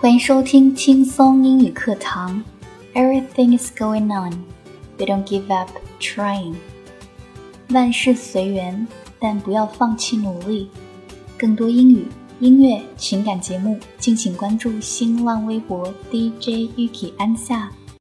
欢迎收听轻松英语课堂 everything is going on we don't give up trying 万事随缘但不要放弃努力更多英语音乐情感节目敬请关注新浪微博 djyuki 安夏